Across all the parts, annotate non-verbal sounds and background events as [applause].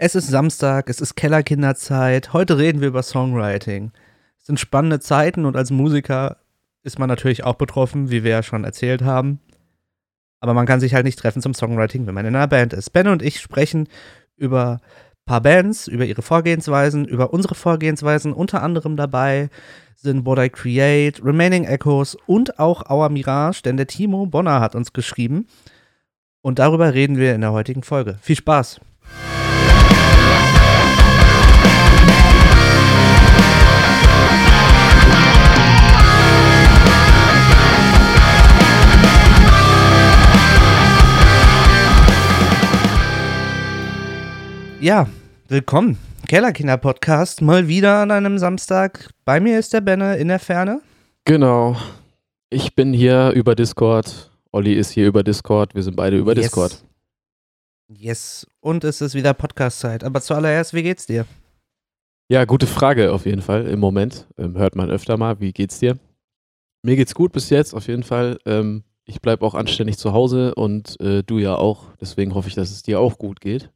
Es ist Samstag, es ist Kellerkinderzeit. Heute reden wir über Songwriting. Es sind spannende Zeiten und als Musiker ist man natürlich auch betroffen, wie wir ja schon erzählt haben. Aber man kann sich halt nicht treffen zum Songwriting, wenn man in einer Band ist. Ben und ich sprechen über ein paar Bands, über ihre Vorgehensweisen, über unsere Vorgehensweisen. Unter anderem dabei sind What I Create, Remaining Echoes und auch Our Mirage, denn der Timo Bonner hat uns geschrieben. Und darüber reden wir in der heutigen Folge. Viel Spaß! Ja, willkommen. Kellerkinder-Podcast, mal wieder an einem Samstag. Bei mir ist der Benne in der Ferne. Genau. Ich bin hier über Discord. Olli ist hier über Discord. Wir sind beide über Yes. Discord. Yes, und es ist wieder Podcast-Zeit. Aber zuallererst, wie geht's dir? Ja, gute Frage auf jeden Fall im Moment. Ähm, hört man öfter mal. Wie geht's dir? Mir geht's gut bis jetzt auf jeden Fall. Ähm, ich bleibe auch anständig zu Hause und äh, du ja auch. Deswegen hoffe ich, dass es dir auch gut geht.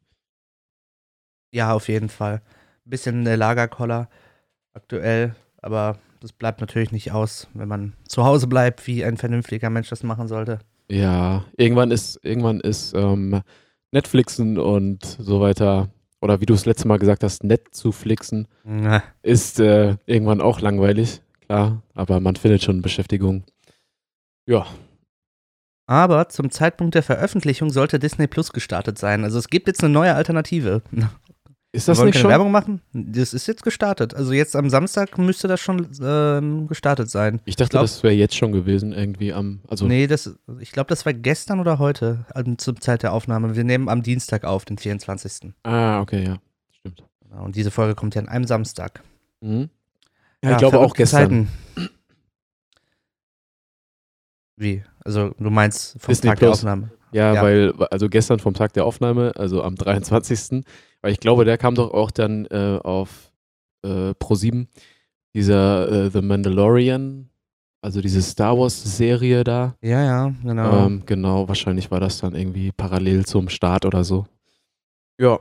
Ja, auf jeden Fall. Ein bisschen der Lagerkoller aktuell, aber das bleibt natürlich nicht aus, wenn man zu Hause bleibt, wie ein vernünftiger Mensch das machen sollte. Ja, irgendwann ist, irgendwann ist ähm, Netflixen und so weiter, oder wie du es letzte Mal gesagt hast, nett zu flixen, Na, ist äh, irgendwann auch langweilig, klar, aber man findet schon Beschäftigung. Ja, Aber zum Zeitpunkt der Veröffentlichung sollte Disney Plus gestartet sein. Also es gibt jetzt eine neue Alternative. Ist Wir das wollen nicht keine schon? Werbung machen? Das ist jetzt gestartet. Also jetzt am Samstag müsste das schon ähm, gestartet sein. Ich dachte, glaub- das wäre jetzt schon gewesen, irgendwie am, also Nee, das, ich glaube, das war gestern oder heute ähm, zur Zeit der Aufnahme. Wir nehmen am Dienstag auf, den 24. ah, okay, ja, stimmt. Genau, Und diese Folge kommt ja an einem Samstag. Mhm. Ja, ich glaube auch gestern. Zeiten. Wie? Also du meinst vom Disney Tag der Plus. Aufnahme? Ja, Ja. weil, also gestern vom Tag der Aufnahme, also am 23. Weil ich glaube, der kam doch auch dann äh, auf äh, Pro7, dieser äh, The Mandalorian, also diese Star Wars-Serie da. Ja, ja, genau. Ähm, genau, wahrscheinlich war das dann irgendwie parallel zum Start oder so. Ja.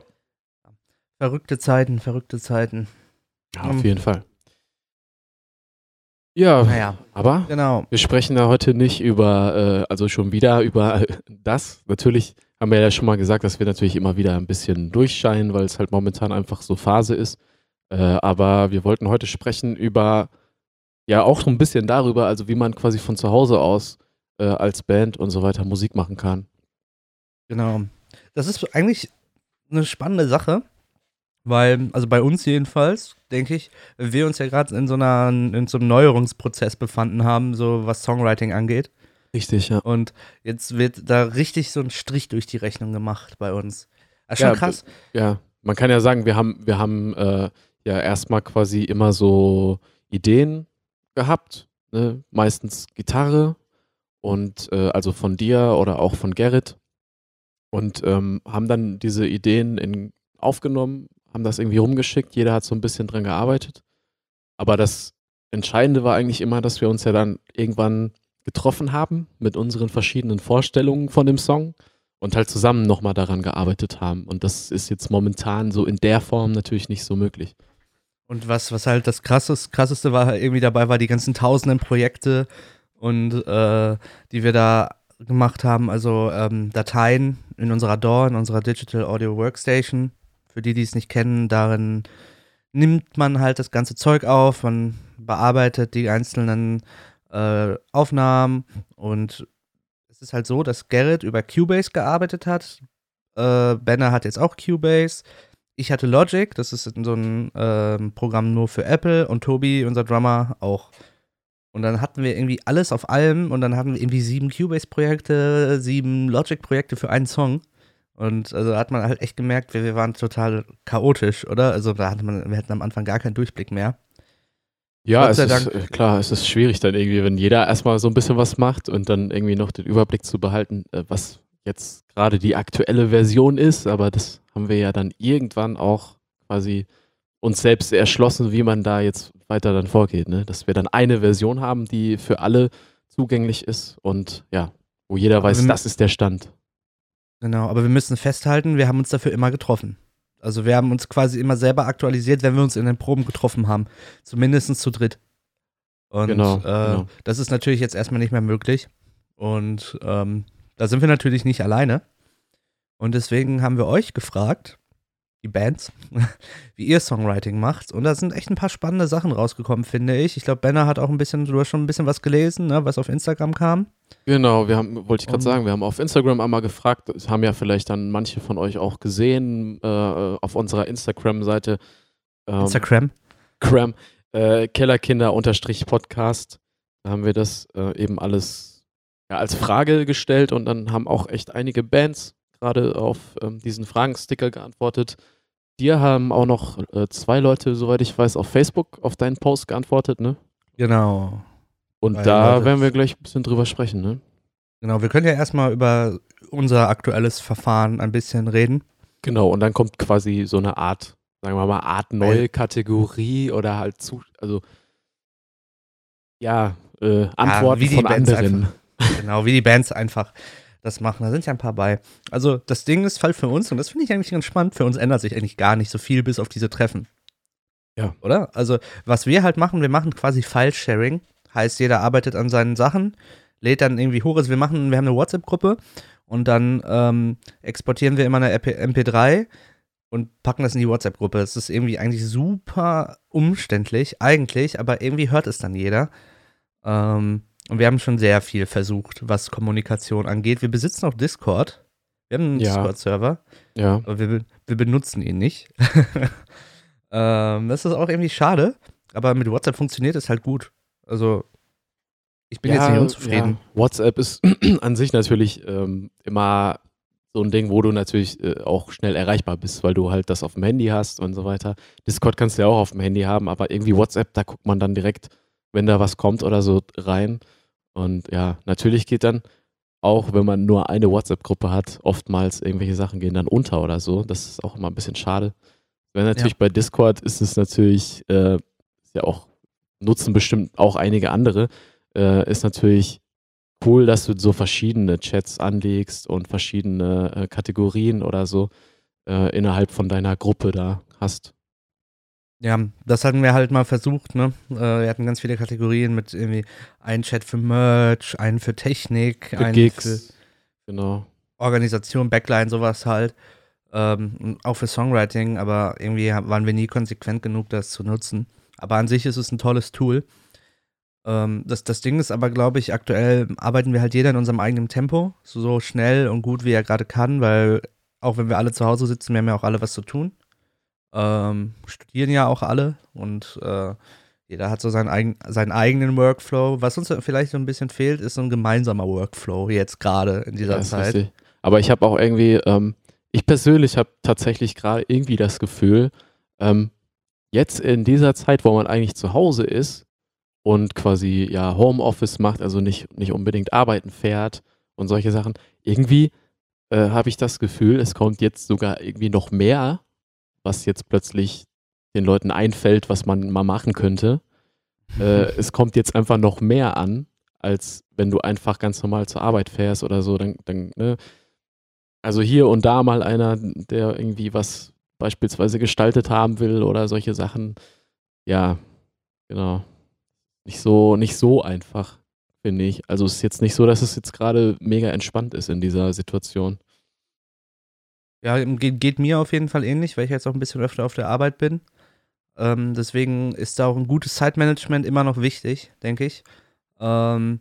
verrückte Zeiten, verrückte Zeiten. ja auf jeden Fall. Ja, Naja, aber genau. Wir sprechen da heute nicht über, äh, also schon wieder über [laughs] das. Natürlich haben wir ja schon mal gesagt, dass wir natürlich immer wieder ein bisschen durchscheinen, weil es halt momentan einfach so Phase ist. Äh, aber wir wollten heute sprechen über, ja auch so ein bisschen darüber, also wie man quasi von zu Hause aus äh, als Band und so weiter Musik machen kann. Genau. Das ist eigentlich eine spannende Sache, weil, also bei uns jedenfalls, denke ich, wir uns ja gerade in so in so einem Neuerungsprozess befanden haben, so was Songwriting angeht. Richtig, ja. Und jetzt wird da richtig so ein Strich durch die Rechnung gemacht bei uns. Das ist schon Ja, krass. Ja, man kann ja sagen, wir haben, wir haben äh, ja erstmal quasi immer so Ideen gehabt, ne? meistens Gitarre und äh, also von dir oder auch von Gerrit und ähm, haben dann diese Ideen in, aufgenommen, haben das irgendwie rumgeschickt, jeder hat so ein bisschen dran gearbeitet, aber das Entscheidende war eigentlich immer, dass wir uns ja dann irgendwann getroffen haben mit unseren verschiedenen Vorstellungen von dem Song und halt zusammen nochmal daran gearbeitet haben. Und das ist jetzt momentan so in der Form natürlich nicht so möglich. Und was, was halt das krasses, krasseste war irgendwie dabei, war die ganzen tausenden Projekte und äh, die wir da gemacht haben, also ähm, Dateien in unserer DAW, in unserer Digital Audio Workstation. Für die, die es nicht kennen, darin nimmt man halt das ganze Zeug auf, man bearbeitet die einzelnen äh, Aufnahmen und es ist halt so, dass Gerrit über Cubase gearbeitet hat. Äh, Benner hat jetzt auch Cubase. Ich hatte Logic, das ist so ein ähm, Programm nur für Apple und Tobi, unser Drummer, auch. Und dann hatten wir irgendwie alles auf allem und dann hatten wir irgendwie sieben Cubase-Projekte, sieben Logic-Projekte für einen Song. Und also hat man halt echt gemerkt, wir, wir waren total chaotisch, oder? Also da hatte man, wir hatten am Anfang gar keinen Durchblick mehr. Ja, es ist äh, klar, es ist schwierig dann irgendwie, wenn jeder erstmal so ein bisschen was macht und dann irgendwie noch den Überblick zu behalten, äh, was jetzt gerade die aktuelle Version ist. Aber das haben wir ja dann irgendwann auch quasi uns selbst erschlossen, wie man da jetzt weiter dann vorgeht. Ne? Dass wir dann eine Version haben, die für alle zugänglich ist und ja, wo jeder Aber weiß, das ist der Stand. Genau, aber wir müssen festhalten, wir haben uns dafür immer getroffen. Also wir haben uns quasi immer selber aktualisiert, wenn wir uns in den Proben getroffen haben. Zumindest zu dritt. Und Genau, äh, genau. das ist natürlich jetzt erstmal nicht mehr möglich. Und ähm, da sind wir natürlich nicht alleine. Und deswegen haben wir euch gefragt, die Bands, [laughs] wie ihr Songwriting macht. Und da sind echt ein paar spannende Sachen rausgekommen, finde ich. Ich glaube, Benner hat auch ein bisschen, du hast schon ein bisschen was gelesen, ne, was auf Instagram kam. Genau, wir haben, wollte ich gerade sagen, wir haben auf Instagram einmal gefragt, das haben ja vielleicht dann manche von euch auch gesehen, äh, auf unserer Instagram-Seite. Ähm, Instagram. Cram, äh, Kellerkinder-Podcast. Da haben wir das äh, eben alles ja, als Frage gestellt und dann haben auch echt einige Bands gerade auf ähm, diesen Fragensticker geantwortet. Dir haben auch noch äh, zwei Leute, soweit ich weiß, auf Facebook auf deinen Post geantwortet, ne? Genau. Und Zwei da Leute. werden wir gleich ein bisschen drüber sprechen, ne? Genau, wir können ja erstmal über unser aktuelles Verfahren ein bisschen reden. Genau, und dann kommt quasi so eine Art, sagen wir mal, Art neue Weil- Kategorie oder halt zu, also ja, äh, Antworten wie die von anderen. Genau, wie die Bands einfach das machen. Da sind ja ein paar bei. Also das Ding ist halt für uns, und das finde ich eigentlich ganz spannend, für uns ändert sich eigentlich gar nicht so viel bis auf diese Treffen. Ja. Oder? Also was wir halt machen, wir machen quasi File-Sharing. Heißt, jeder arbeitet an seinen Sachen, lädt dann irgendwie hoch. Also wir machen, wir haben eine WhatsApp-Gruppe und dann ähm, exportieren wir immer eine MP MP3 und packen das in die WhatsApp-Gruppe. Das ist irgendwie eigentlich super umständlich, eigentlich, aber irgendwie hört es dann jeder. Ähm, und wir haben schon sehr viel versucht, was Kommunikation angeht. Wir besitzen auch Discord. Wir haben einen Ja. Discord-Server, Ja. aber wir, wir benutzen ihn nicht. [laughs] ähm, das ist auch irgendwie schade, aber mit WhatsApp funktioniert es halt gut. Also, ich bin jetzt nicht unzufrieden. Ja. WhatsApp ist [clears throat] an sich natürlich ähm, immer so ein Ding, wo du natürlich äh, auch schnell erreichbar bist, weil du halt das auf dem Handy hast und so weiter. Discord kannst du ja auch auf dem Handy haben, aber irgendwie WhatsApp, da guckt man dann direkt, wenn da was kommt oder so rein. Und ja, natürlich geht dann auch, wenn man nur eine WhatsApp-Gruppe hat, oftmals irgendwelche Sachen gehen dann unter oder so. Das ist auch immer ein bisschen schade. Wenn natürlich bei Discord ist es natürlich, äh, ist ja auch, nutzen bestimmt auch einige andere, äh, ist natürlich cool, dass du so verschiedene Chats anlegst und verschiedene äh, Kategorien oder so äh, innerhalb von deiner Gruppe da hast. Ja, das hatten wir halt mal versucht, ne? Äh, wir hatten ganz viele Kategorien mit irgendwie einen Chat für Merch, einen für Technik, Für einen Gigs. für Genau. Organisation, Backline, sowas halt. Ähm, auch für Songwriting, aber irgendwie waren wir nie konsequent genug, das zu nutzen. Aber an sich ist es ein tolles Tool. Ähm, das, das Ding ist aber, glaube ich, aktuell arbeiten wir halt jeder in unserem eigenen Tempo, so, so schnell und gut, wie er gerade kann, weil auch wenn wir alle zu Hause sitzen, wir haben ja auch alle was zu tun. Ähm, studieren ja auch alle und äh, jeder hat so seinen, eigen, seinen eigenen Workflow. Was uns vielleicht so ein bisschen fehlt, ist so ein gemeinsamer Workflow jetzt gerade in dieser Ja, Zeit. Aber ich habe auch irgendwie, ähm, ich persönlich habe tatsächlich gerade irgendwie das Gefühl, ähm, jetzt in dieser Zeit, wo man eigentlich zu Hause ist und quasi ja Homeoffice macht, also nicht, nicht unbedingt arbeiten fährt und solche Sachen, irgendwie äh, habe ich das Gefühl, es kommt jetzt sogar irgendwie noch mehr, was jetzt plötzlich den Leuten einfällt, was man mal machen könnte. Äh, [laughs] es kommt jetzt einfach noch mehr an, als wenn du einfach ganz normal zur Arbeit fährst oder so. Dann, dann, ne? Also hier und da mal einer, der irgendwie was beispielsweise gestaltet haben will oder solche Sachen. Ja, genau. Nicht so, nicht so einfach, finde ich. Also es ist jetzt nicht so, dass es jetzt gerade mega entspannt ist in dieser Situation. Ja, geht, geht mir auf jeden Fall ähnlich, weil ich jetzt auch ein bisschen öfter auf der Arbeit bin. Ähm, deswegen ist da auch ein gutes Zeitmanagement immer noch wichtig, denke ich. Ähm,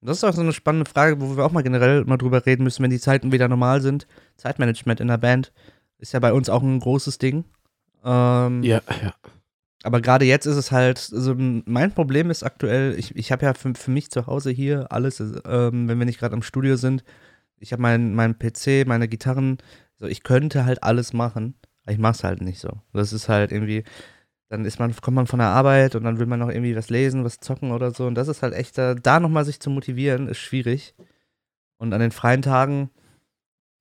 das ist auch so eine spannende Frage, wo wir auch mal generell mal drüber reden müssen, wenn die Zeiten wieder normal sind. Zeitmanagement in der Band ist ja bei uns auch ein großes Ding. Ähm, Ja, ja. aber gerade jetzt ist es halt, also mein Problem ist aktuell, ich, ich habe ja für, für mich zu Hause hier alles, ähm, wenn wir nicht gerade am Studio sind, ich habe meinen mein PC, meine Gitarren, so ich könnte halt alles machen, aber ich mach's halt nicht so. Das ist halt irgendwie, dann ist man, kommt man von der Arbeit und dann will man noch irgendwie was lesen, was zocken oder so und das ist halt echt, da, da nochmal sich zu motivieren, ist schwierig. Und an den freien Tagen,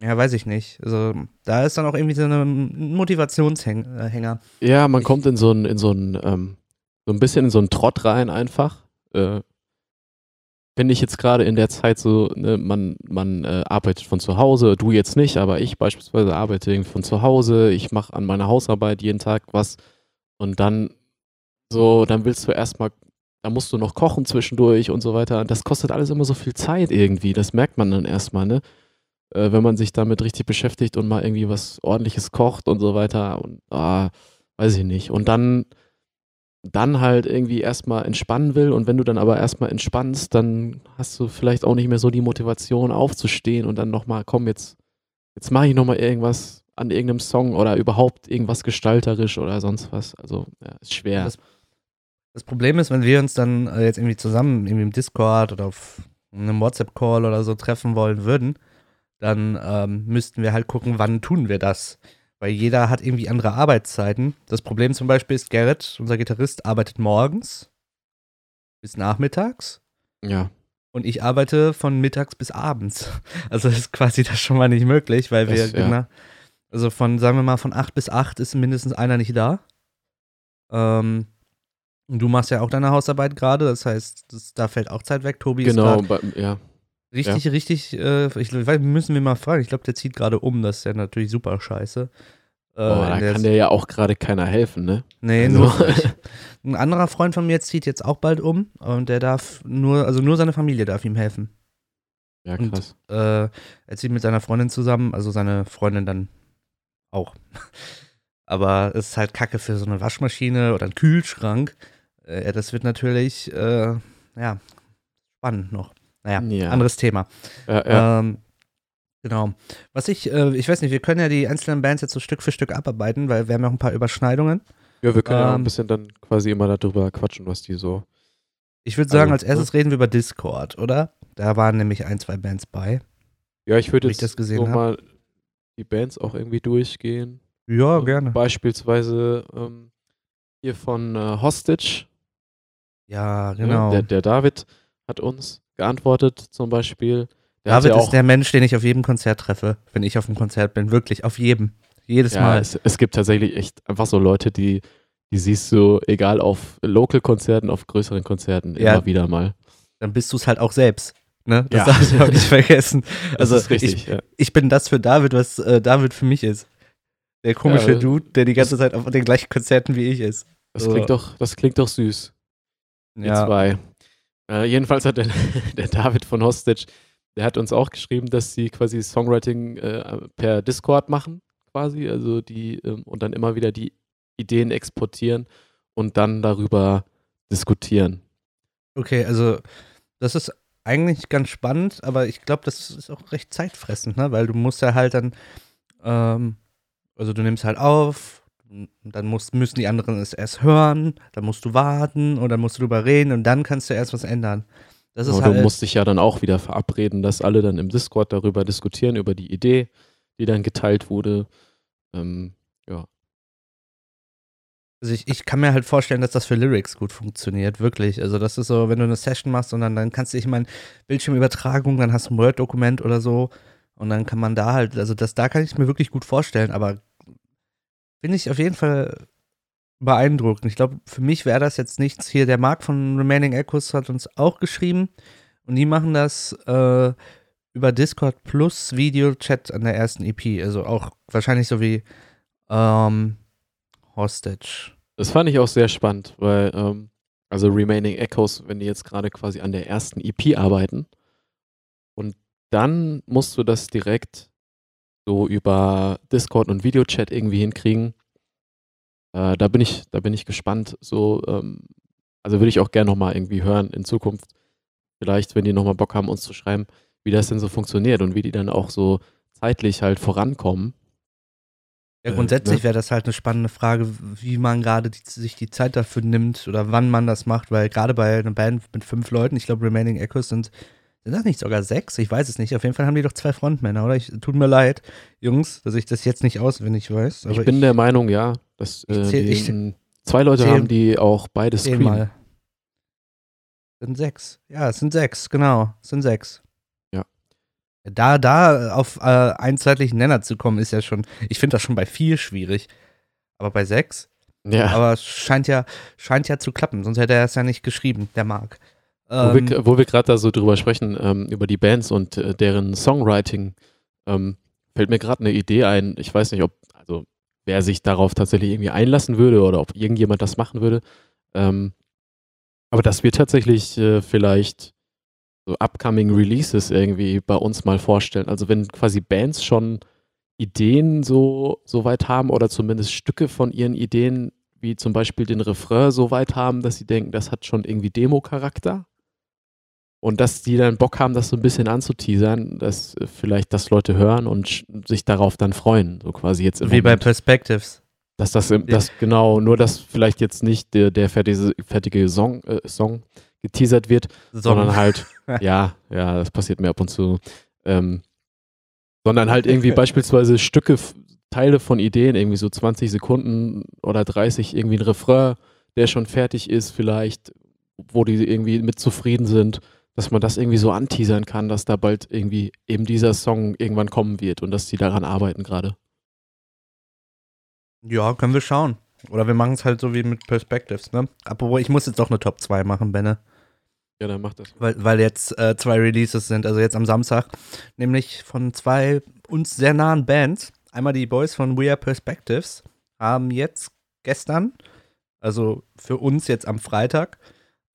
ja, weiß ich nicht. Also da ist dann auch irgendwie so ein Motivationshänger. Ja, man Ich- kommt in so ein, in so ein, ähm, so ein bisschen in so einen Trott rein einfach. Äh, finde ich jetzt gerade in der Zeit so, ne, man, man äh, arbeitet von zu Hause, du jetzt nicht, aber ich beispielsweise arbeite von zu Hause, ich mache an meiner Hausarbeit jeden Tag was und dann so, dann willst du erstmal, da musst du noch kochen zwischendurch und so weiter. Das kostet alles immer so viel Zeit irgendwie, das merkt man dann erstmal, ne? Äh, wenn man sich damit richtig beschäftigt und mal irgendwie was ordentliches kocht und so weiter und ah, weiß ich nicht. Und dann dann halt irgendwie erstmal entspannen will und wenn du dann aber erstmal entspannst, dann hast du vielleicht auch nicht mehr so die Motivation aufzustehen und dann nochmal, komm, jetzt, jetzt mache ich nochmal irgendwas an irgendeinem Song oder überhaupt irgendwas gestalterisch oder sonst was. Also, ja, ist schwer. Das, das Problem ist, wenn wir uns dann äh, jetzt irgendwie zusammen irgendwie im Discord oder auf einem WhatsApp-Call oder so treffen wollen würden, dann ähm, müssten wir halt gucken, wann tun wir das. Weil jeder hat irgendwie andere Arbeitszeiten. Das Problem zum Beispiel ist, Garrett, unser Gitarrist, arbeitet morgens bis nachmittags. Ja. Und ich arbeite von mittags bis abends. [laughs] Also ist quasi das schon mal nicht möglich, weil wir, Das, ja. genau, also von, sagen wir mal, von 8 bis 8 ist mindestens einer nicht da. Ähm, und du machst ja auch deine Hausarbeit gerade, das heißt, das, da fällt auch Zeit weg. Tobi Genau, ist gerade bei, ja. Richtig, richtig, äh, ich weiß, müssen wir mal fragen. Ich glaube, der zieht gerade um, das ist ja natürlich super scheiße. Äh, Oh, da der- kann dir ja auch gerade keiner helfen, ne? Nee, Also- nur. [laughs] Ein anderer Freund von mir zieht jetzt auch bald um und der darf nur, also nur seine Familie darf ihm helfen. Ja, Und- krass. Äh, er zieht mit seiner Freundin zusammen, also seine Freundin dann auch. [laughs] Aber es ist halt Kacke für so eine Waschmaschine oder einen Kühlschrank. Äh, das wird natürlich, äh, ja, spannend noch. Naja, Ja. anderes Thema. Ja, ja. Ähm, genau. Was ich, äh, ich weiß nicht, wir können ja die einzelnen Bands jetzt so Stück für Stück abarbeiten, weil wir haben ja auch ein paar Überschneidungen. ja, wir können ja auch ein ähm, bisschen dann quasi immer darüber quatschen, was die so. Ich würde sagen, Also, als erstes reden wir über Discord, oder? Da waren nämlich ein, zwei Bands bei. Ja, ich würde jetzt das gesehen so hab. mal die Bands auch irgendwie durchgehen. Ja, Ähm, gerne. Beispielsweise ähm, hier von äh, Hostage. Ja, ne? genau. Der, der David hat uns geantwortet zum Beispiel. Der David ja ist der Mensch, den ich auf jedem Konzert treffe, wenn ich auf einem Konzert bin. Wirklich, auf jedem. Jedes ja, Mal. es, es gibt tatsächlich echt einfach so Leute, die, die siehst du, egal auf Local-Konzerten, auf größeren Konzerten, Ja. immer wieder mal. Dann bist du es halt auch selbst. Ne? Das Ja. darf ich auch nicht [laughs] vergessen. Das Also ist richtig. ich, ich bin das für David, was äh, David für mich ist. Der komische Dude, der die ganze Zeit auf den gleichen Konzerten wie ich ist. Das, so. klingt doch, das klingt doch süß. Die Ja. zwei. Äh, jedenfalls hat der, [laughs] der David von Hostage, der hat uns auch geschrieben, dass sie quasi Songwriting äh, per Discord machen, quasi. Also die ähm, und dann immer wieder die Ideen exportieren und dann darüber diskutieren. Okay, also das ist eigentlich ganz spannend, aber ich glaube, das ist auch recht zeitfressend, ne? Weil du musst ja halt dann, ähm, also du nimmst halt auf, dann musst, müssen die anderen es erst hören, dann musst du warten und dann musst du drüber reden und dann kannst du erst was ändern. Das ist halt, du musst dich ja dann auch wieder verabreden, dass alle dann im Discord darüber diskutieren, über die Idee, die dann geteilt wurde. Ähm, ja. also ich, ich kann mir halt vorstellen, dass das für Lyrics gut funktioniert, wirklich. Also das ist so, wenn du eine Session machst und dann, dann kannst du dich, ich meine, Bildschirmübertragung, dann hast du ein Word-Dokument oder so und dann kann man da halt, also das, da kann ich mir wirklich gut vorstellen, aber finde ich auf jeden Fall beeindruckend. Ich glaube, für mich wäre das jetzt nichts. Hier, der Marc von Remaining Echoes hat uns auch geschrieben und die machen das äh, über Discord plus Video-Chat an der ersten EP. Also auch wahrscheinlich so wie ähm, Hostage. Das fand ich auch sehr spannend, weil, ähm, also Remaining Echoes, wenn die jetzt gerade quasi an der ersten EP arbeiten und dann musst du das direkt so über Discord und Videochat irgendwie hinkriegen. Äh, da bin ich, da bin ich gespannt. So, ähm, also würde ich auch gerne nochmal irgendwie hören in Zukunft. Vielleicht, wenn die nochmal Bock haben, uns zu schreiben, wie das denn so funktioniert und wie die dann auch so zeitlich halt vorankommen. Ja, Äh, grundsätzlich ne? wäre das halt eine spannende Frage, wie man gerade sich die Zeit dafür nimmt oder wann man das macht, weil gerade bei einer Band mit fünf Leuten, ich glaube Remaining Echoes sind, sind das nicht sogar sechs? Ich weiß es nicht. Auf jeden Fall haben die doch zwei Frontmänner, oder? Ich, tut mir leid, Jungs, dass ich das jetzt nicht auswendig weiß. Ich bin der Meinung, ja, dass Ich äh, zähl- ich- zwei Leute zähl- haben, die auch beide Zähl screenen. mal. Sind sechs. Ja, es sind sechs, genau. Es sind sechs. Ja. Da, da auf äh, einen zeitlichen Nenner zu kommen, ist ja schon, ich finde das schon bei vier schwierig. Aber bei sechs? Ja, Aber es scheint ja, scheint ja zu klappen, sonst hätte er es ja nicht geschrieben, der Marc. Wo wir, wo wir gerade da so drüber sprechen, ähm, über die Bands und äh, deren Songwriting, ähm, fällt mir gerade eine Idee ein. Ich weiß nicht, ob, also wer sich darauf tatsächlich irgendwie einlassen würde oder ob irgendjemand das machen würde. Ähm, aber dass wir tatsächlich äh, vielleicht so upcoming Releases irgendwie bei uns mal vorstellen. Also wenn quasi Bands schon Ideen so, so weit haben oder zumindest Stücke von ihren Ideen, wie zum Beispiel den Refrain so weit haben, dass sie denken, das hat schon irgendwie Demo-Charakter. Und dass die dann Bock haben, das so ein bisschen anzuteasern, dass vielleicht das Leute hören und sich darauf dann freuen. So quasi jetzt Wie Moment. bei Perspectives. Dass das, das genau, nur dass vielleicht jetzt nicht der, der fertige, fertige Song, äh, Song geteasert wird, Song. sondern halt, [laughs] ja, ja, das passiert mir ab und zu. Ähm, sondern halt irgendwie beispielsweise Stücke, Teile von Ideen, irgendwie so 20 Sekunden oder 30, irgendwie ein Refrain, der schon fertig ist, vielleicht, wo die irgendwie mit zufrieden sind dass man das irgendwie so anteasern kann, dass da bald irgendwie eben dieser Song irgendwann kommen wird und dass die daran arbeiten gerade. Ja, können wir schauen. Oder wir machen es halt so wie mit Perspectives, ne? Apropos, ich muss jetzt doch eine Top 2 machen, Benne. Ja, dann mach das. Weil, weil jetzt äh, zwei Releases sind, also jetzt am Samstag, nämlich von zwei uns sehr nahen Bands. Einmal die Boys von We Are Perspectives haben jetzt gestern, also für uns jetzt am Freitag,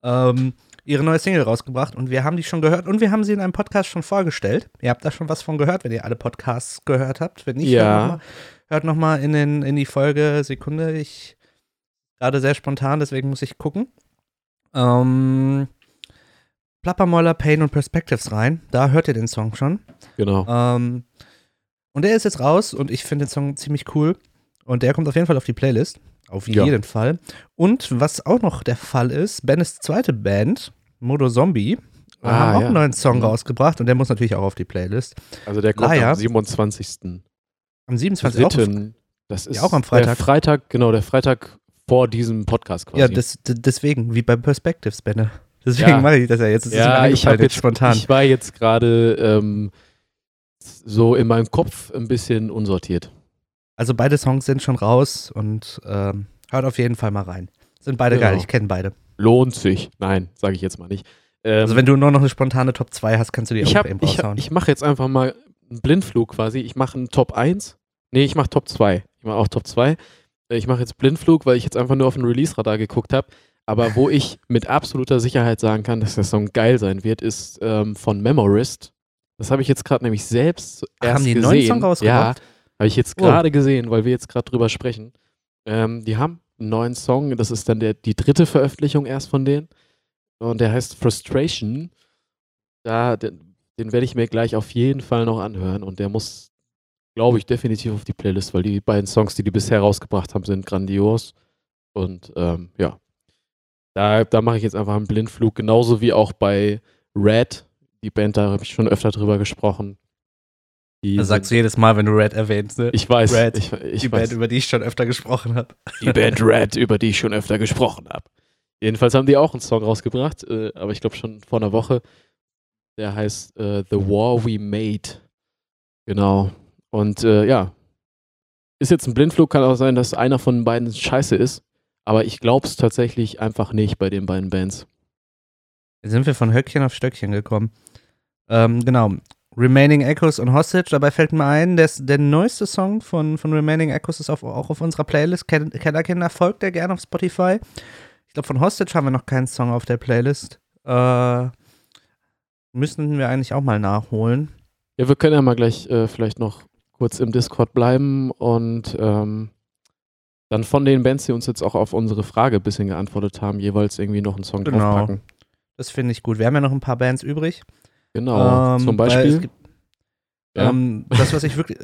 ähm, ihre neue Single rausgebracht und wir haben die schon gehört und wir haben sie in einem Podcast schon vorgestellt. Ihr habt da schon was von gehört, wenn ihr alle Podcasts gehört habt. Wenn nicht, ja. hört nochmal noch in, in die Folge Sekunde. Ich gerade sehr spontan, deswegen muss ich gucken. Ähm, Plappermoller, Pain und Perspectives rein. Da hört ihr den Song schon. Genau. Ähm, und der ist jetzt raus und ich finde den Song ziemlich cool. Und der kommt auf jeden Fall auf die Playlist. Auf ja. jeden Fall. Und was auch noch der Fall ist, Bennes zweite Band, Modo Zombie, ah, haben auch ja. einen neuen Song mhm. rausgebracht und der muss natürlich auch auf die Playlist. Also der kommt Laia, am 27. Am 27. Auch, das ist ja, auch am Freitag. Der Freitag, genau, der Freitag vor diesem Podcast quasi. Ja, das, deswegen, wie bei Perspectives, Benne. Deswegen ja. mache ich das ja jetzt. Das ja, ich habe jetzt spontan. Ich war jetzt gerade ähm, so in meinem Kopf ein bisschen unsortiert. Also beide Songs sind schon raus und ähm, hört auf jeden Fall mal rein. Sind beide genau. geil, ich kenne beide. Lohnt sich. Nein, sage ich jetzt mal nicht. Ähm, also wenn du nur noch eine spontane Top 2 hast, kannst du die auch hab, eben raushauen. Ich, ich mache jetzt einfach mal einen Blindflug quasi. Ich mache einen Top 1. Nee, ich mache Top 2. Ich mache auch Top 2. Äh, ich mache jetzt Blindflug, weil ich jetzt einfach nur auf den Release-Radar geguckt habe. Aber wo [laughs] ich mit absoluter Sicherheit sagen kann, dass der Song geil sein wird, ist ähm, von Memorist. Das habe ich jetzt gerade nämlich selbst erst Haben die einen neuen Song rausgebracht? Ja, habe ich jetzt gerade oh. gesehen, weil wir jetzt gerade drüber sprechen. Ähm, die haben einen neuen Song, das ist dann der, die dritte Veröffentlichung erst von denen. Und der heißt Frustration. Da, den, den werde ich mir gleich auf jeden Fall noch anhören. Und der muss, glaube ich, definitiv auf die Playlist, weil die beiden Songs, die die bisher rausgebracht haben, sind grandios. Und ähm, ja, da, da mache ich jetzt einfach einen Blindflug. Genauso wie auch bei Red. Die Band, da habe ich schon öfter drüber gesprochen. Die das sagst du jedes Mal, wenn du Red erwähnst, ne? Ich weiß. Red, ich, ich die weiß. Band, über die ich schon öfter gesprochen habe. Die Band Red, über die ich schon öfter gesprochen habe. Jedenfalls haben die auch einen Song rausgebracht, äh, aber ich glaube schon vor einer Woche. Der heißt äh, The War We Made. Genau. Und äh, ja, ist jetzt ein Blindflug, kann auch sein, dass einer von beiden scheiße ist. Aber ich glaube es tatsächlich einfach nicht bei den beiden Bands. Jetzt sind wir von Höckchen auf Stöckchen gekommen. Ähm, genau. Remaining Echoes und Hostage. Dabei fällt mir ein, dass der neueste Song von, von Remaining Echoes ist auf, auch auf unserer Playlist. Kellerkinder folgt der gerne auf Spotify. Ich glaube, von Hostage haben wir noch keinen Song auf der Playlist. Äh, müssen wir eigentlich auch mal nachholen. Ja, wir können ja mal gleich äh, vielleicht noch kurz im Discord bleiben und ähm, dann von den Bands, die uns jetzt auch auf unsere Frage ein bisschen geantwortet haben, jeweils irgendwie noch einen Song genau. draufpacken. Das finde ich gut. Wir haben ja noch ein paar Bands übrig. Genau, ähm, zum Beispiel. Gibt, ja. ähm, das, was ich wirklich,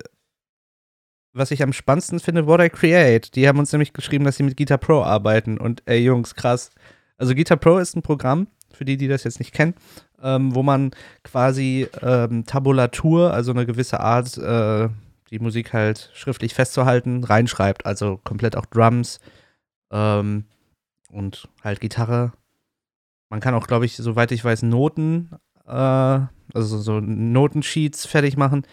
was ich am spannendsten finde, What I Create. Die haben uns nämlich geschrieben, dass sie mit Guitar Pro arbeiten. Und ey, Jungs, krass. Also Guitar Pro ist ein Programm, für die, die das jetzt nicht kennen, ähm, wo man quasi ähm, Tabulatur, also eine gewisse Art, äh, die Musik halt schriftlich festzuhalten, reinschreibt. Also komplett auch Drums ähm, und halt Gitarre. Man kann auch, glaube ich, soweit ich weiß, Noten also so Notensheets fertig machen.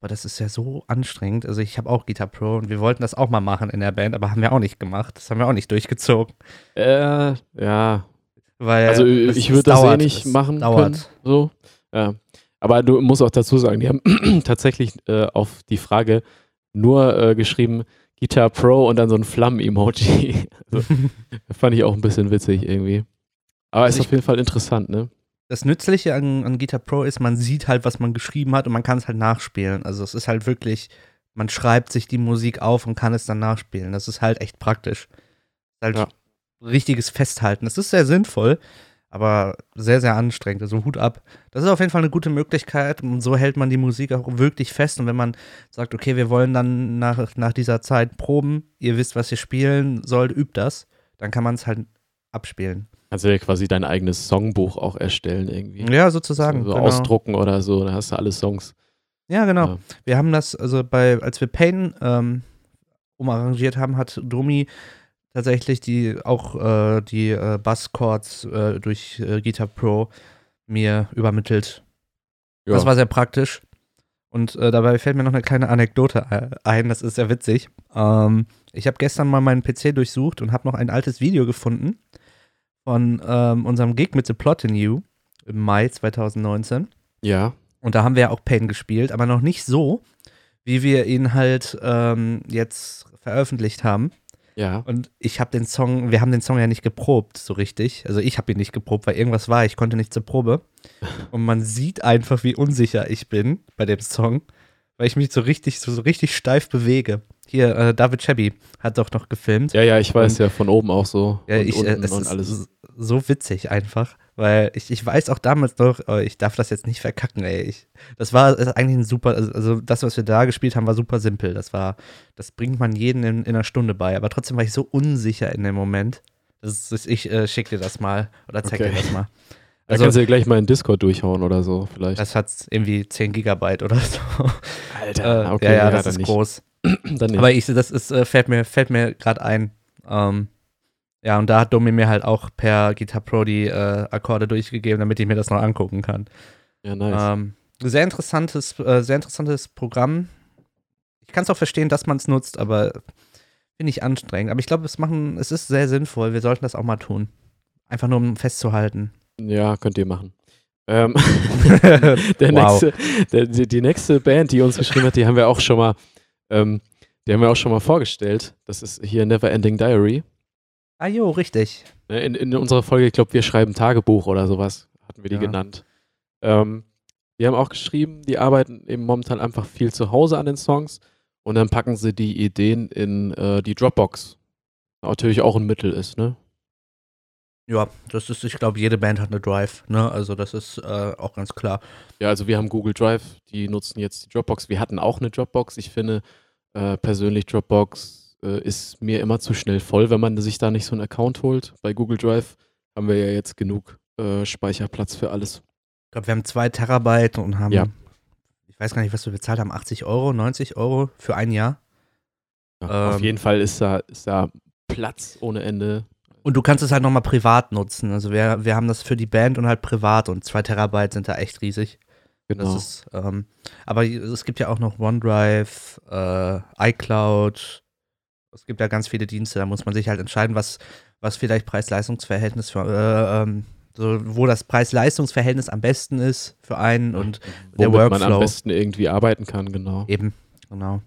Aber das ist ja so anstrengend. Also ich habe auch Guitar Pro und wir wollten das auch mal machen in der Band, aber haben wir auch nicht gemacht. Das haben wir auch nicht durchgezogen. Äh, ja. Weil Also es- ich würde das eh dauert, nicht es machen dauert. können. So. Ja. Aber du musst auch dazu sagen, die haben [clears throat] tatsächlich äh, auf die Frage nur äh, geschrieben Guitar Pro und dann so ein Flammen-Emoji. [laughs] Also, [laughs] fand ich auch ein bisschen witzig irgendwie. Aber Also ist auf jeden Fall interessant, ne? Das Nützliche an, an Guitar Pro ist, man sieht halt, was man geschrieben hat und man kann es halt nachspielen. Also es ist halt wirklich, man schreibt sich die Musik auf und kann es dann nachspielen. Das ist halt echt praktisch. Halt Ja. richtiges Festhalten. Das ist sehr sinnvoll, aber sehr, sehr anstrengend. Also Hut ab. Das ist auf jeden Fall eine gute Möglichkeit und so hält man die Musik auch wirklich fest. Und wenn man sagt, okay, wir wollen dann nach, nach dieser Zeit proben, ihr wisst, was ihr spielen sollt, übt das, dann kann man es halt abspielen. Kannst du ja quasi dein eigenes Songbuch auch erstellen irgendwie. Ja, sozusagen. so genau. ausdrucken oder so, da hast du alle Songs. Ja, genau. Ja. Wir haben das, also bei, als wir Pain ähm, umarrangiert haben, hat Domi tatsächlich die auch äh, die äh, Basschords äh, durch äh, Guitar Pro mir übermittelt. Ja. Das war sehr praktisch. Und äh, dabei fällt mir noch eine kleine Anekdote ein, das ist sehr witzig. Ähm, ich habe gestern mal meinen PC durchsucht und habe noch ein altes Video gefunden von ähm, unserem Gig mit The Plot in You im Mai 2019. ja. Und da haben wir ja auch Pain gespielt, aber noch nicht so, wie wir ihn halt ähm, jetzt veröffentlicht haben. Ja. Und ich habe den Song, wir haben den Song ja nicht geprobt, so richtig. Also ich habe ihn nicht geprobt, weil irgendwas war, ich konnte nicht zur Probe. [laughs] Und man sieht einfach, wie unsicher ich bin bei dem Song, weil ich mich so richtig, so, so richtig steif bewege. Hier, äh, David Chebby hat doch noch gefilmt. Ja, ja, ich weiß Und- ja von oben auch so. Ja, und ich, äh, unten es und ist alles. s- so witzig einfach, weil ich, ich weiß auch damals noch, oh, ich darf das jetzt nicht verkacken, ey. Ich, das war das ist eigentlich ein super, also, also das, was wir da gespielt haben, war super simpel. Das war, das bringt man jeden in, in einer Stunde bei, aber trotzdem war ich so unsicher in dem Moment. Das ist, ich äh, schick dir das mal oder zeig Okay. dir das mal. Da Also, kannst du ja gleich mal in Discord durchhauen oder so, vielleicht. das hat irgendwie 10 Gigabyte oder so. Alter, Äh, okay, ja, ja, ja, das ist groß. [clears throat] Dann nicht. Aber ich, das ist, äh, fällt mir, fällt mir gerade ein. Ähm, ja, und da hat Domi mir halt auch per Guitar Pro die äh, Akkorde durchgegeben, damit ich mir das noch angucken kann. ja, nice. Ähm, sehr interessantes, äh, sehr interessantes Programm. Ich kann es auch verstehen, dass man es nutzt, aber finde ich anstrengend. Aber ich glaube, es machen, es ist sehr sinnvoll. Wir sollten das auch mal tun. Einfach nur um festzuhalten. ja, könnt ihr machen. Ähm, [laughs] [laughs] der Wow. nächste, der, die, die nächste Band, die uns geschrieben hat, die haben wir auch schon mal, ähm, die haben wir auch schon mal vorgestellt. Das ist hier Never Ending Diary. ah jo, richtig. Ne, In, in unserer Folge, ich glaube, wir schreiben Tagebuch oder sowas, hatten wir die Ja. genannt. Ähm, die haben auch geschrieben, die arbeiten eben momentan einfach viel zu Hause an den Songs und dann packen sie die Ideen in äh, die Dropbox. Natürlich auch ein Mittel ist, ne? Ja, das ist, ich glaube, jede Band hat eine Drive, ne? Also das ist äh, auch ganz klar. Ja, also wir haben Google Drive, die nutzen jetzt die Dropbox. Wir hatten auch eine Dropbox. Ich finde äh, persönlich Dropbox äh, ist mir immer zu schnell voll, wenn man sich da nicht so einen Account holt. Bei Google Drive haben wir ja jetzt genug äh, Speicherplatz für alles. Ich glaube, wir haben zwei Terabyte und haben, Ja. ich weiß gar nicht, was wir bezahlt haben, 80 Euro, 90 Euro für ein Jahr. Ja, auf Ähm, jeden Fall ist da, ist da Platz ohne Ende. Und du kannst es halt nochmal privat nutzen. Also wir, wir haben das für die Band und halt privat und zwei Terabyte sind da echt riesig. Genau. Ist, ähm, aber es gibt ja auch noch OneDrive, äh, iCloud. Es gibt ja ganz viele Dienste, da muss man sich halt entscheiden, was, was vielleicht Preis-Leistungs-Verhältnis für, äh, ähm, so, wo das Preis-Leistungs-Verhältnis am besten ist für einen und der Womit man am Workflow. besten irgendwie arbeiten kann, genau. eben, genau.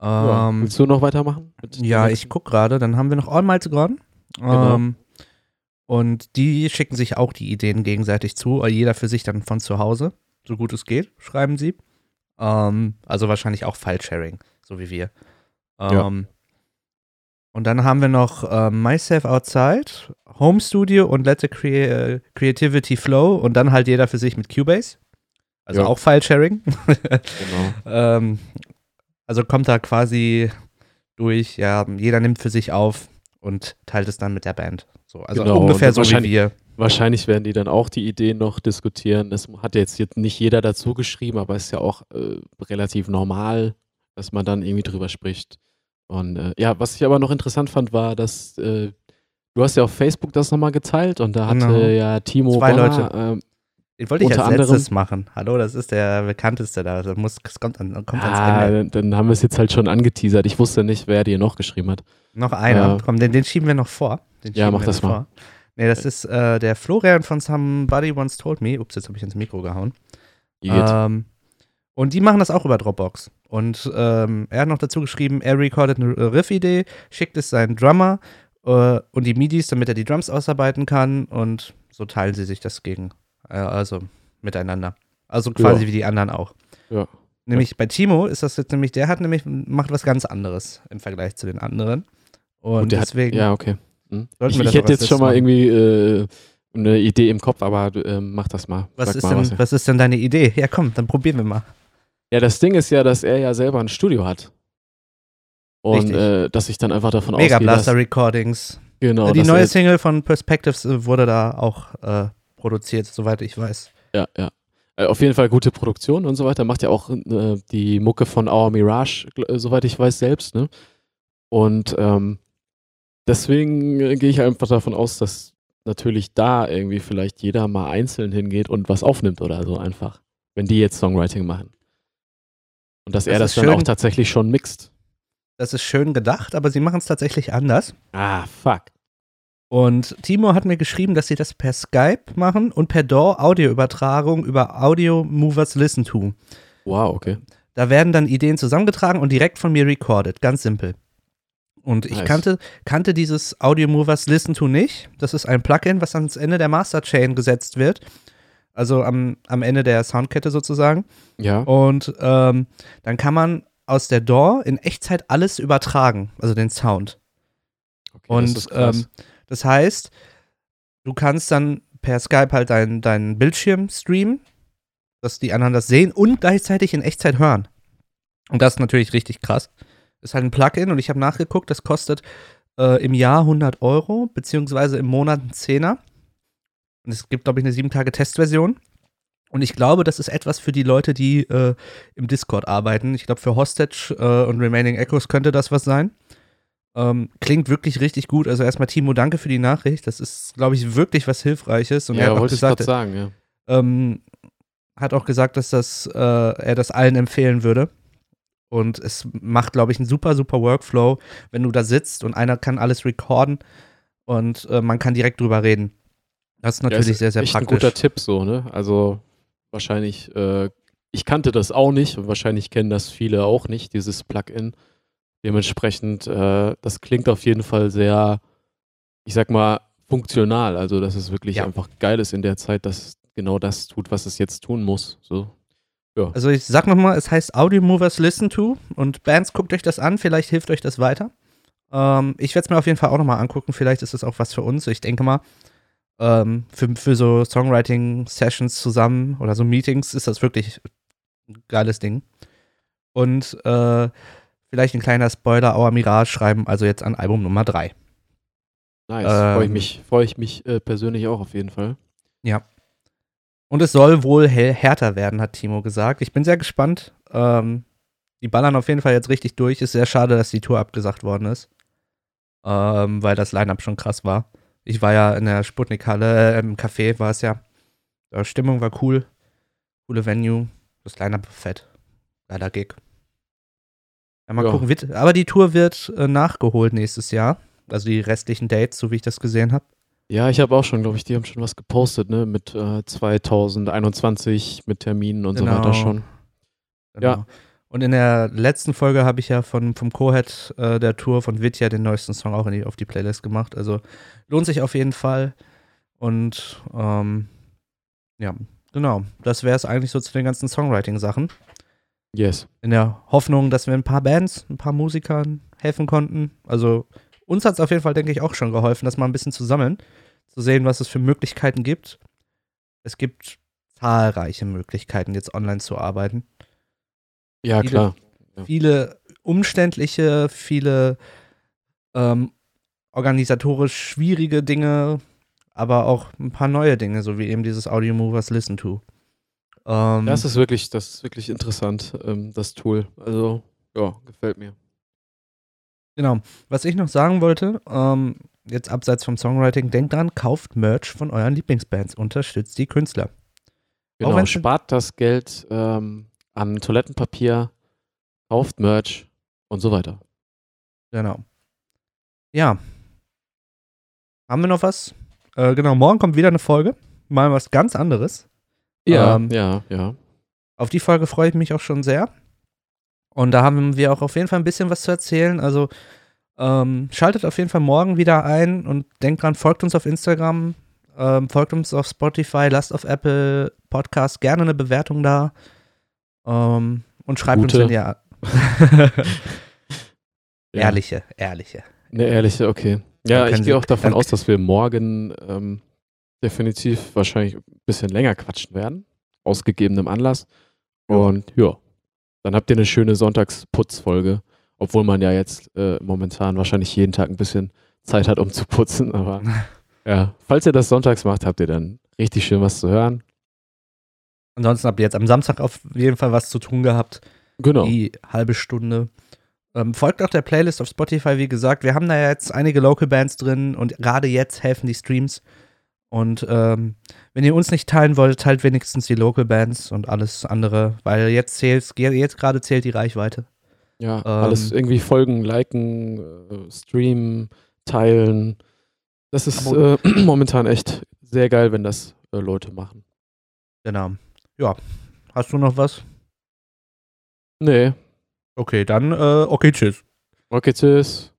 Ja. Ähm, Willst du noch weitermachen? Ja, ich nächsten? guck gerade, dann haben wir noch All Miles Gone. Genau. Ähm, und die schicken sich auch die Ideen gegenseitig zu, äh, jeder für sich dann von zu Hause, so gut es geht, schreiben sie. Ähm, also wahrscheinlich auch File-Sharing, so wie wir. Ja. Ähm, Und dann haben wir noch ähm, Myself Outside, Home Studio und Let the Crea Creativity Flow und dann halt jeder für sich mit Cubase. Also Ja. auch File-Sharing. Genau. [laughs] Ähm, also kommt da quasi durch, ja, jeder nimmt für sich auf und teilt es dann mit der Band. So, also Genau, ungefähr so wie wahrscheinlich- wir. Wahrscheinlich werden die dann auch die Ideen noch diskutieren. Es hat jetzt, jetzt nicht jeder dazu geschrieben, aber es ist ja auch äh, relativ normal, dass man dann irgendwie drüber spricht. Und äh, ja, was ich aber noch interessant fand, war, dass äh, du hast ja auf Facebook das nochmal geteilt und da hatte Genau. ja Timo Zwei Bonner, Leute. ähm, Den wollte ich unter als anderem- letztes machen. Hallo, das ist der bekannteste da. Das muss, das kommt, an, kommt ans ah, Ende. dann, dann haben wir es jetzt halt schon angeteasert. Ich wusste nicht, wer dir noch geschrieben hat. Noch einer. äh, Komm, den, den schieben wir noch vor. Den Ja, mach das mal. vor. Nee, das ist äh, der Florian von Somebody Once Told Me. Ups, jetzt habe ich ins Mikro gehauen. Ähm, und die machen das auch über Dropbox. Und ähm, er hat noch dazu geschrieben, er recordet eine Riff-Idee, schickt es seinen Drummer äh, und die MIDIs, damit er die Drums ausarbeiten kann. Und so teilen sie sich das gegen, also miteinander. Also quasi Ja. wie die anderen auch. Ja. Nämlich bei Timo ist das jetzt nämlich, der hat nämlich, macht was ganz anderes im Vergleich zu den anderen. Und, Und der deswegen, hat, ja, okay. Hm. Ich, ich hätte jetzt schon mal irgendwie äh, eine Idee im Kopf, aber äh, mach das mal. was, Sag ist mal, denn, was- was ist denn deine Idee? Ja, komm, dann probieren wir mal. Ja, das Ding ist ja, dass er ja selber ein Studio hat. Und äh, dass ich dann einfach davon Mega ausgehe, dass, Blaster Recordings. genau, die neue Single von Perspectives äh, wurde da auch äh, produziert, soweit ich weiß. ja, ja. Äh, Auf jeden Fall gute Produktion und so weiter. Macht ja auch äh, die Mucke von Our Mirage, äh, soweit ich weiß, selbst, ne? Und ähm, deswegen äh, gehe ich einfach davon aus, dass natürlich da irgendwie vielleicht jeder mal einzeln hingeht und was aufnimmt oder so einfach, wenn die jetzt Songwriting machen. Und dass er Das das ist dann auch schön. tatsächlich schon mixt. Das ist schön gedacht, aber sie machen es tatsächlich anders. Ah, fuck. Und Timo hat mir geschrieben, dass sie das per Skype machen und per DAW Audioübertragung über Audio Movers Listen to. Wow, okay. Da werden dann Ideen zusammengetragen und direkt von mir recorded. Ganz simpel. Und ich Nice. kannte, kannte dieses Audio Movers Listen to nicht. Das ist ein Plugin, was ans Ende der Master Chain gesetzt wird. Also am, am Ende der Soundkette sozusagen. Ja. Und ähm, dann kann man aus der DAW in Echtzeit alles übertragen, also den Sound. Okay, Und das ist krass. ähm, das heißt, du kannst dann per Skype halt deinen deinen Bildschirm streamen, dass die anderen das sehen und gleichzeitig in Echtzeit hören. Und das ist natürlich richtig krass. Ist halt ein Plugin und ich habe nachgeguckt, das kostet äh, im Jahr 100 Euro, beziehungsweise im Monat ein Zehner. Und es gibt, glaube ich, eine 7-Tage-Testversion. Und ich glaube, das ist etwas für die Leute, die äh, im Discord arbeiten. Ich glaube, für Hostage äh, und Remaining Echoes könnte das was sein. Ähm, klingt wirklich richtig gut. Also erstmal Timo, danke für die Nachricht. Das ist, glaube ich, wirklich was Hilfreiches. Und er ja, hat auch gesagt, sagen, ja. ähm, hat auch gesagt, dass das, äh, er das allen empfehlen würde. Und es macht, glaube ich, einen super, super Workflow, wenn du da sitzt und einer kann alles recorden und äh, man kann direkt drüber reden. Das ist natürlich ja, ist sehr, sehr echt praktisch. ein guter Tipp so, ne? Also wahrscheinlich, äh, ich kannte das auch nicht und wahrscheinlich kennen das viele auch nicht, dieses Plugin. Dementsprechend, äh, das klingt auf jeden Fall sehr, ich sag mal, funktional. Also, dass es wirklich Ja. einfach geil ist in der Zeit, dass es genau das tut, was es jetzt tun muss. So. Also ich sag nochmal, es heißt Audio Movers Listen to und Bands, guckt euch das an, vielleicht hilft euch das weiter. Ähm, ich werde es mir auf jeden Fall auch nochmal angucken, vielleicht ist es auch was für uns. Ich denke mal, ähm, für, für so Songwriting-Sessions zusammen oder so Meetings ist das wirklich ein geiles Ding. Und äh, vielleicht ein kleiner Spoiler, Our Mirage schreiben also jetzt an Album Nummer 3. Nice. Freue ich Ähm, mich, freu ich mich äh, persönlich auch auf jeden Fall. Und es soll wohl hell härter werden, hat Timo gesagt. Ich bin sehr gespannt. Ähm, die ballern auf jeden Fall jetzt richtig durch. Ist sehr schade, dass die Tour abgesagt worden ist. Ähm, weil das Line-Up schon krass war. Ich war ja in der Sputnik-Halle, äh, im Café war es ja. Die Stimmung war cool. Coole Venue. Das Line-Up fett. Geiler Gig. Ja, mal Ja. gucken. Wird, aber die Tour wird äh, nachgeholt nächstes Jahr. Also die restlichen Dates, so wie ich das gesehen habe. Ja, ich habe auch schon, glaube ich, die haben schon was gepostet, ne? Mit äh, 2021, mit Terminen und so Genau. weiter schon. Ja. Und in der letzten Folge habe ich ja von, vom Co-Head äh, der Tour von Vitya den neuesten Song auch in die, auf die Playlist gemacht. Also lohnt sich auf jeden Fall. Und ähm, ja, genau. Das wäre es eigentlich so zu den ganzen Songwriting-Sachen. Yes. In der Hoffnung, dass wir ein paar Bands, ein paar Musikern helfen konnten. Also uns hat es auf jeden Fall, denke ich, auch schon geholfen, das mal ein bisschen zu sammeln, zu sehen, was es für Möglichkeiten gibt. Es gibt zahlreiche Möglichkeiten, jetzt online zu arbeiten. Ja, Viele- klar. viele umständliche, viele ähm, organisatorisch schwierige Dinge, aber auch ein paar neue Dinge, so wie eben dieses Audio Movers Listen to. Ähm, Das ist wirklich, das ist wirklich interessant, ähm, das Tool. Also, ja, gefällt mir. genau. Was ich noch sagen wollte, ähm, jetzt abseits vom Songwriting, denkt dran, kauft Merch von euren Lieblingsbands, unterstützt die Künstler. Genau, spart das Geld ähm, an Toilettenpapier, kauft Merch und so weiter. Genau. Ja. Haben wir noch was? Äh, genau, morgen kommt wieder eine Folge. Mal was ganz anderes. Ja, Ähm, ja, ja. Auf die Folge freue ich mich auch schon sehr. Und da haben wir auch auf jeden Fall ein bisschen was zu erzählen. Also ähm, schaltet auf jeden Fall morgen wieder ein und denkt dran, folgt uns auf Instagram, ähm, folgt uns auf Spotify, lasst auf Apple Podcast gerne eine Bewertung da. Ähm, und schreibt Gute. uns, wenn ihr. ja. Ehrliche, ehrliche. Eine ehrliche, okay. Ja, ich gehe auch davon aus, dass wir morgen ähm, definitiv wahrscheinlich ein bisschen länger quatschen werden. Aus gegebenem Anlass. Und ja, dann habt ihr eine schöne Sonntagsputzfolge. Obwohl man ja jetzt äh, momentan wahrscheinlich jeden Tag ein bisschen Zeit hat, um zu putzen. Aber [laughs] ja, falls ihr das sonntags macht, habt ihr dann richtig schön was zu hören. Ansonsten habt ihr jetzt am Samstag auf jeden Fall was zu tun gehabt. Genau. Die halbe Stunde. Ähm, folgt auch der Playlist auf Spotify, wie gesagt. Wir haben da ja jetzt einige Local Bands drin und gerade jetzt helfen die Streams. Und ähm, wenn ihr uns nicht teilen wollt, teilt wenigstens die Local Bands und alles andere, weil jetzt zählt, jetzt gerade zählt die Reichweite. Ja, Ähm, alles irgendwie folgen, liken, äh, streamen, teilen. Das ist äh, [clears throat] momentan echt sehr geil, wenn das äh, Leute machen. Genau. Ja. Hast du noch was? Nee. Okay, dann, äh, okay, tschüss. Okay, tschüss.